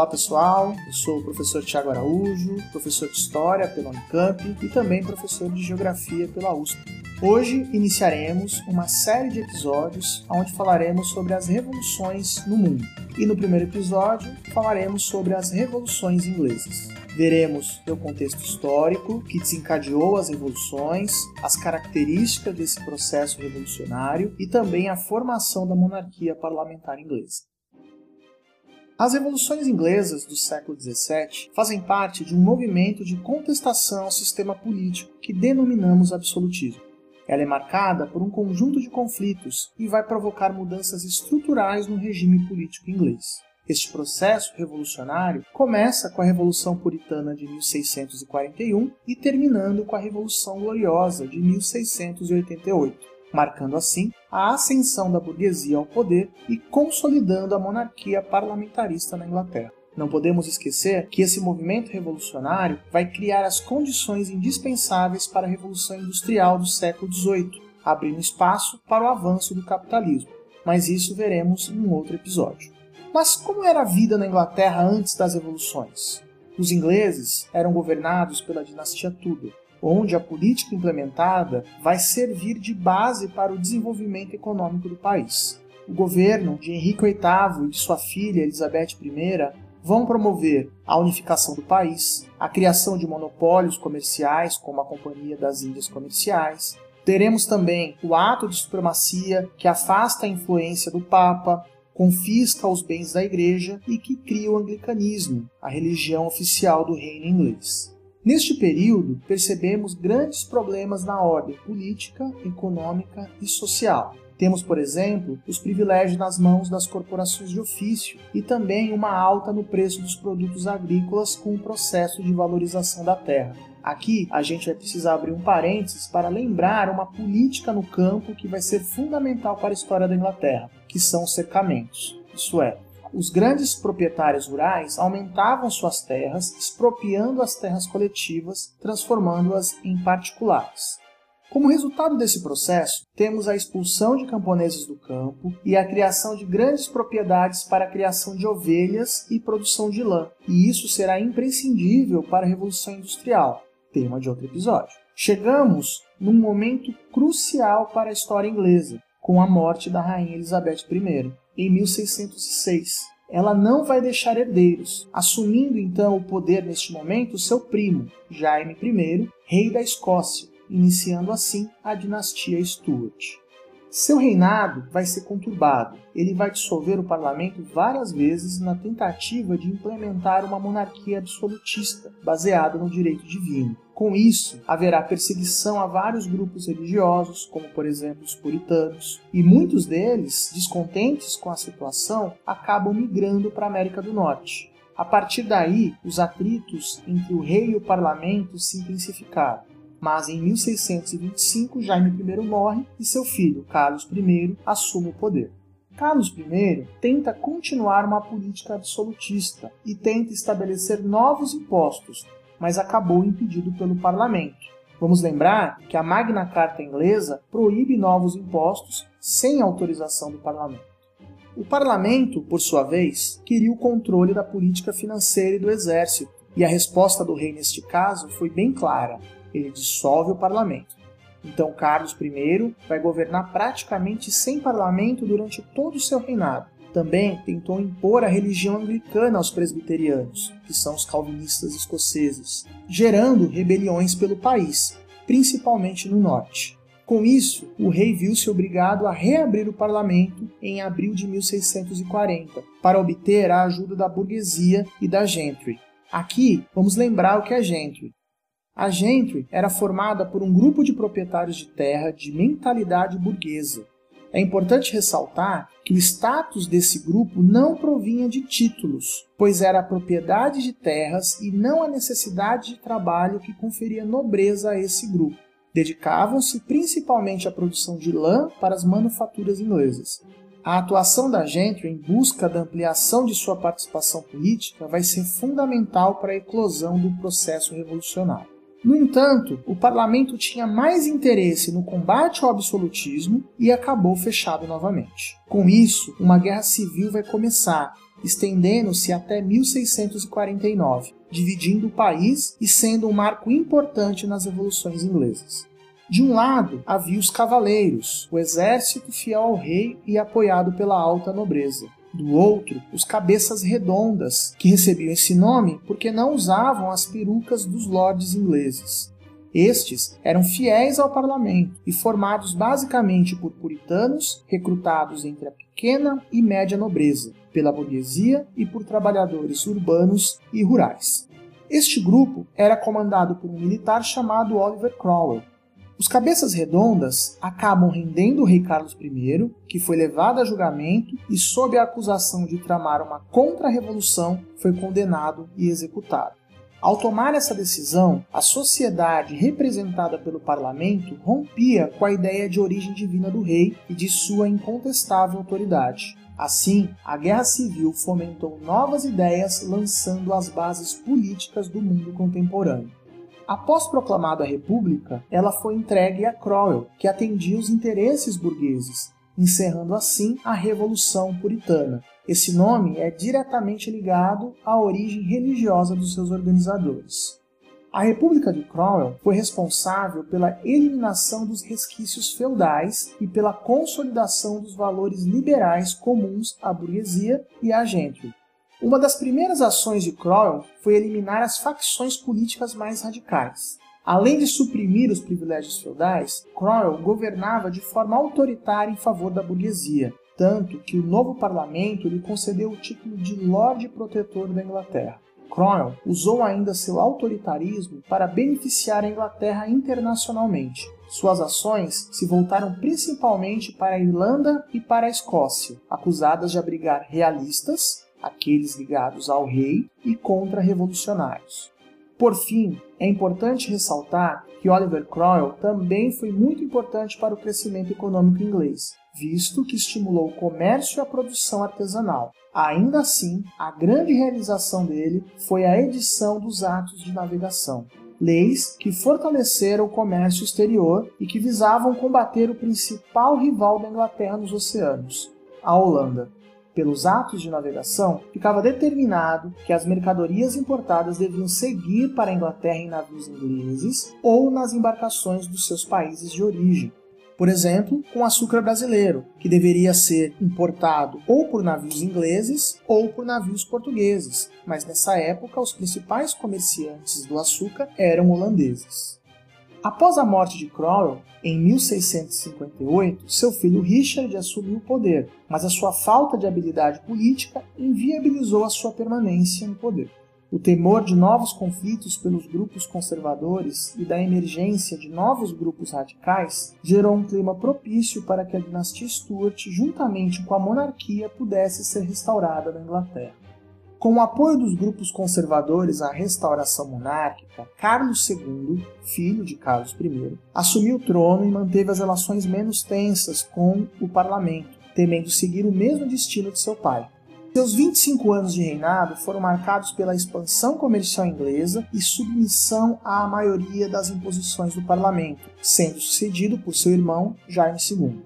Olá pessoal, eu sou o professor Tiago Araújo, professor de História pela Unicamp e também professor de Geografia pela USP. Hoje iniciaremos uma série de episódios onde falaremos sobre as revoluções no mundo. E no primeiro episódio falaremos sobre as revoluções inglesas. Veremos o contexto histórico que desencadeou as revoluções, as características desse processo revolucionário e também a formação da monarquia parlamentar inglesa. As revoluções inglesas do século XVII fazem parte de um movimento de contestação ao sistema político que denominamos absolutismo. Ela é marcada por um conjunto de conflitos e vai provocar mudanças estruturais no regime político inglês. Este processo revolucionário começa com a Revolução Puritana de 1641 e terminando com a Revolução Gloriosa de 1688 marcando assim a ascensão da burguesia ao poder e consolidando a monarquia parlamentarista na Inglaterra. Não podemos esquecer que esse movimento revolucionário vai criar as condições indispensáveis para a Revolução Industrial do século XVIII, abrindo espaço para o avanço do capitalismo. Mas isso veremos em um outro episódio. Mas como era a vida na Inglaterra antes das revoluções? Os ingleses eram governados pela dinastia Tudor, onde a política implementada vai servir de base para o desenvolvimento econômico do país. O governo de Henrique VIII e de sua filha Elizabeth I vão promover a unificação do país, a criação de monopólios comerciais, como a Companhia das Índias Comerciais. Teremos também o ato de supremacia, que afasta a influência do Papa, confisca os bens da Igreja e que cria o anglicanismo, a religião oficial do reino inglês. Neste período, percebemos grandes problemas na ordem política, econômica e social. Temos, por exemplo, os privilégios nas mãos das corporações de ofício e também uma alta no preço dos produtos agrícolas com o processo de valorização da terra. Aqui a gente vai precisar abrir um parênteses para lembrar uma política no campo que vai ser fundamental para a história da Inglaterra, que são os cercamentos. Isso é, os grandes proprietários rurais aumentavam suas terras, expropriando as terras coletivas, transformando-as em particulares. Como resultado desse processo, temos a expulsão de camponeses do campo e a criação de grandes propriedades para a criação de ovelhas e produção de lã, e isso será imprescindível para a Revolução Industrial, tema de outro episódio. Chegamos num momento crucial para a história inglesa, com a morte da rainha Elizabeth I em 1606. Ela não vai deixar herdeiros, assumindo então o poder neste momento seu primo, Jaime I, rei da Escócia, iniciando assim a dinastia Stuart. Seu reinado vai ser conturbado. Ele vai dissolver o parlamento várias vezes na tentativa de implementar uma monarquia absolutista, baseada no direito divino. Com isso, haverá perseguição a vários grupos religiosos, como por exemplo os puritanos, e muitos deles, descontentes com a situação, acabam migrando para a América do Norte. A partir daí, os atritos entre o rei e o parlamento se intensificaram mas em 1625 Jaime I morre e seu filho, Carlos I, assume o poder. Carlos I tenta continuar uma política absolutista e tenta estabelecer novos impostos, mas acabou impedido pelo parlamento. Vamos lembrar que a Magna Carta inglesa proíbe novos impostos sem autorização do parlamento. O parlamento, por sua vez, queria o controle da política financeira e do exército, e a resposta do rei neste caso foi bem clara: ele dissolve o parlamento. Então Carlos I vai governar praticamente sem parlamento durante todo o seu reinado. Também tentou impor a religião anglicana aos presbiterianos, que são os calvinistas escoceses, gerando rebeliões pelo país, principalmente no norte. Com isso, o rei viu-se obrigado a reabrir o parlamento em abril de 1640, para obter a ajuda da burguesia e da gentry. Aqui, vamos lembrar o que é gentry. A gentry era formada por um grupo de proprietários de terra de mentalidade burguesa. É importante ressaltar que o status desse grupo não provinha de títulos, pois era a propriedade de terras e não a necessidade de trabalho que conferia nobreza a esse grupo. Dedicavam-se principalmente à produção de lã para as manufaturas inglesas. A atuação da gentry em busca da ampliação de sua participação política vai ser fundamental para a eclosão do processo revolucionário. No entanto, o parlamento tinha mais interesse no combate ao absolutismo e acabou fechado novamente. Com isso, uma guerra civil vai começar, estendendo-se até 1649, dividindo o país e sendo um marco importante nas revoluções inglesas. De um lado havia os cavaleiros, o exército fiel ao rei e apoiado pela alta nobreza. Do outro, os cabeças redondas, que recebiam esse nome porque não usavam as perucas dos lordes ingleses. Estes eram fiéis ao parlamento e formados basicamente por puritanos recrutados entre a pequena e média nobreza, pela burguesia e por trabalhadores urbanos e rurais. Este grupo era comandado por um militar chamado Oliver Cromwell. Os cabeças redondas acabam rendendo o rei Carlos I, que foi levado a julgamento e, sob a acusação de tramar uma contra-revolução, foi condenado e executado. Ao tomar essa decisão, a sociedade representada pelo parlamento rompia com a ideia de origem divina do rei e de sua incontestável autoridade. Assim, a guerra civil fomentou novas ideias, lançando as bases políticas do mundo contemporâneo. Após proclamada a República, ela foi entregue a Cromwell, que atendia os interesses burgueses, encerrando assim a Revolução Puritana. Esse nome é diretamente ligado à origem religiosa dos seus organizadores. A República de Cromwell foi responsável pela eliminação dos resquícios feudais e pela consolidação dos valores liberais comuns à burguesia e à gentry. Uma das primeiras ações de Cromwell foi eliminar as facções políticas mais radicais. Além de suprimir os privilégios feudais, Cromwell governava de forma autoritária em favor da burguesia, tanto que o novo parlamento lhe concedeu o título de Lorde Protetor da Inglaterra. Cromwell usou ainda seu autoritarismo para beneficiar a Inglaterra internacionalmente. Suas ações se voltaram principalmente para a Irlanda e para a Escócia, acusadas de abrigar realistas, aqueles ligados ao rei, e contra-revolucionários. Por fim, é importante ressaltar que Oliver Cromwell também foi muito importante para o crescimento econômico inglês, visto que estimulou o comércio e a produção artesanal. Ainda assim, a grande realização dele foi a edição dos Atos de Navegação, leis que fortaleceram o comércio exterior e que visavam combater o principal rival da Inglaterra nos oceanos, a Holanda pelos atos de navegação, ficava determinado que as mercadorias importadas deviam seguir para a Inglaterra em navios ingleses ou nas embarcações dos seus países de origem. Por exemplo, com açúcar brasileiro, que deveria ser importado ou por navios ingleses ou por navios portugueses, mas nessa época os principais comerciantes do açúcar eram holandeses. Após a morte de Cromwell, em 1658, seu filho Richard assumiu o poder, mas a sua falta de habilidade política inviabilizou a sua permanência no poder. O temor de novos conflitos pelos grupos conservadores e da emergência de novos grupos radicais gerou um clima propício para que a dinastia Stuart, juntamente com a monarquia, pudesse ser restaurada na Inglaterra. Com o apoio dos grupos conservadores à restauração monárquica, Carlos II, filho de Carlos I, assumiu o trono e manteve as relações menos tensas com o parlamento, temendo seguir o mesmo destino de seu pai. Seus 25 anos de reinado foram marcados pela expansão comercial inglesa e submissão à maioria das imposições do parlamento, sendo sucedido por seu irmão Jaime II.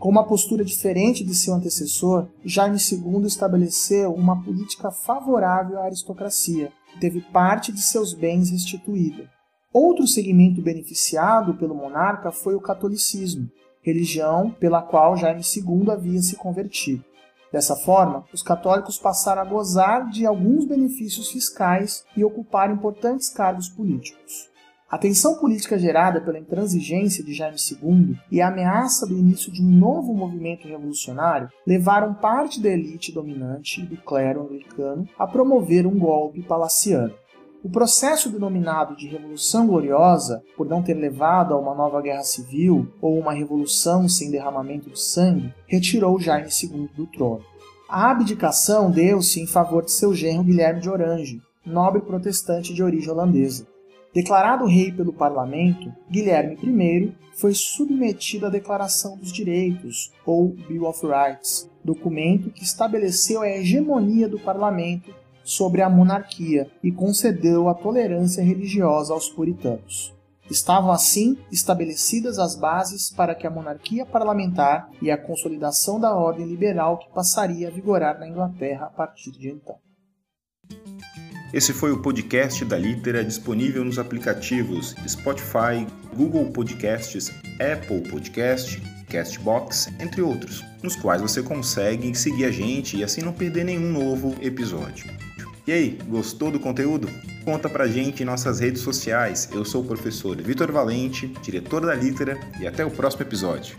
Com uma postura diferente de seu antecessor, Jaime II estabeleceu uma política favorável à aristocracia, que teve parte de seus bens restituída. Outro segmento beneficiado pelo monarca foi o catolicismo, religião pela qual Jaime II havia se convertido. Dessa forma, os católicos passaram a gozar de alguns benefícios fiscais e ocupar importantes cargos políticos. A tensão política gerada pela intransigência de Jaime II e a ameaça do início de um novo movimento revolucionário levaram parte da elite dominante do clero anglicano a promover um golpe palaciano. O processo denominado de Revolução Gloriosa, por não ter levado a uma nova guerra civil ou uma revolução sem derramamento de sangue, retirou Jaime II do trono. A abdicação deu-se em favor de seu genro Guilherme de Orange, nobre protestante de origem holandesa. Declarado rei pelo parlamento, Guilherme I foi submetido à Declaração dos Direitos, ou Bill of Rights, documento que estabeleceu a hegemonia do parlamento sobre a monarquia e concedeu a tolerância religiosa aos puritanos. Estavam assim estabelecidas as bases para que a monarquia parlamentar e a consolidação da ordem liberal que passaria a vigorar na Inglaterra a partir de então. Esse foi o podcast da Litera disponível nos aplicativos Spotify, Google Podcasts, Apple Podcast, Castbox, entre outros, nos quais você consegue seguir a gente e assim não perder nenhum novo episódio. E aí, gostou do conteúdo? Conta pra gente em nossas redes sociais. Eu sou o professor Vitor Valente, diretor da Litera, e até o próximo episódio.